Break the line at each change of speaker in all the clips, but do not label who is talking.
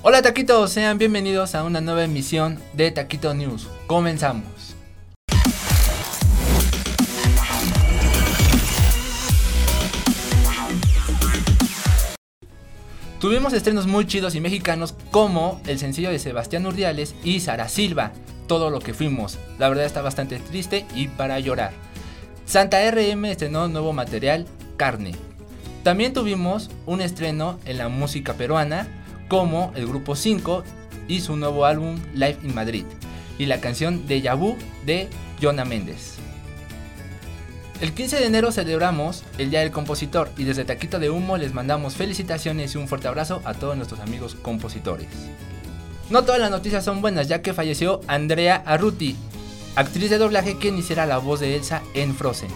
Hola taquitos, sean bienvenidos a una nueva emisión de Taquito News. Comenzamos. Tuvimos estrenos muy chidos y mexicanos como el sencillo de Sebastián Urdiales y Sara Silva, Todo lo que fuimos. La verdad está bastante triste y para llorar. Santa RM estrenó nuevo material, Carne. También tuvimos un estreno en la música peruana como el grupo 5 y su nuevo álbum Live in Madrid y la canción de Yabu de Jonah Méndez. El 15 de enero celebramos el Día del Compositor y desde Taquito de Humo les mandamos felicitaciones y un fuerte abrazo a todos nuestros amigos compositores. No todas las noticias son buenas ya que falleció Andrea Arruti, actriz de doblaje quien hiciera la voz de Elsa en Frozen.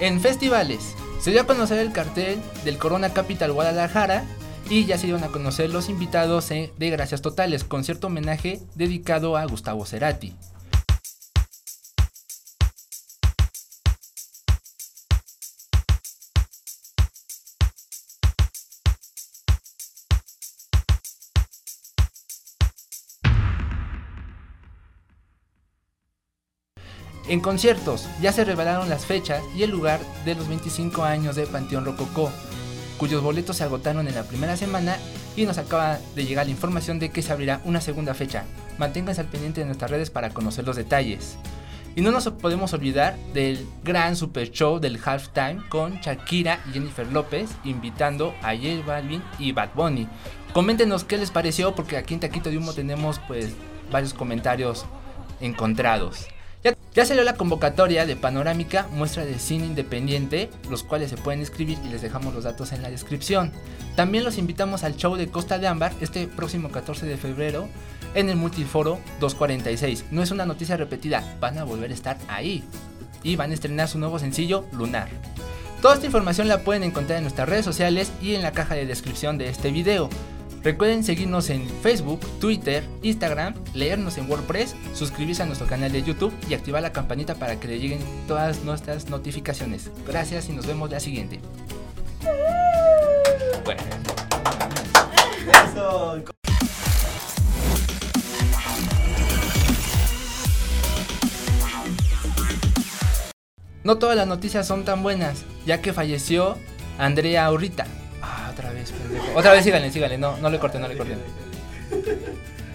En festivales, se dio a conocer el cartel del Corona Capital Guadalajara y ya se dieron a conocer los invitados de Gracias Totales, concierto homenaje dedicado a Gustavo Cerati. En conciertos, ya se revelaron las fechas y el lugar de los 25 años de Panteón Rococó, cuyos boletos se agotaron en la primera semana y nos acaba de llegar la información de que se abrirá una segunda fecha. Manténganse al pendiente de nuestras redes para conocer los detalles. Y no nos podemos olvidar del gran super show del halftime con Shakira y Jennifer López invitando a J Balvin y Bad Bunny. Coméntenos qué les pareció porque aquí en Taquito de Humo tenemos pues varios comentarios encontrados. Ya, salió la convocatoria de Panorámica Muestra de Cine Independiente, los cuales se pueden inscribir y les dejamos los datos en la descripción. También los invitamos al show de Costa de Ámbar este próximo 14 de febrero en el Multiforo 246. No es una noticia repetida, van a volver a estar ahí. Y van a estrenar su nuevo sencillo, Lunar. Toda esta información la pueden encontrar en nuestras redes sociales y en la caja de descripción de este video. Recuerden seguirnos en Facebook, Twitter, Instagram, leernos en WordPress, suscribirse a nuestro canal de YouTube y activar la campanita para que le lleguen todas nuestras notificaciones. Gracias y nos vemos la siguiente. No todas las noticias son tan buenas, ya que falleció Andrea Aurrita, otra vez, pendejo. Otra vez síganle, síganle. No, no le corten, no le corten.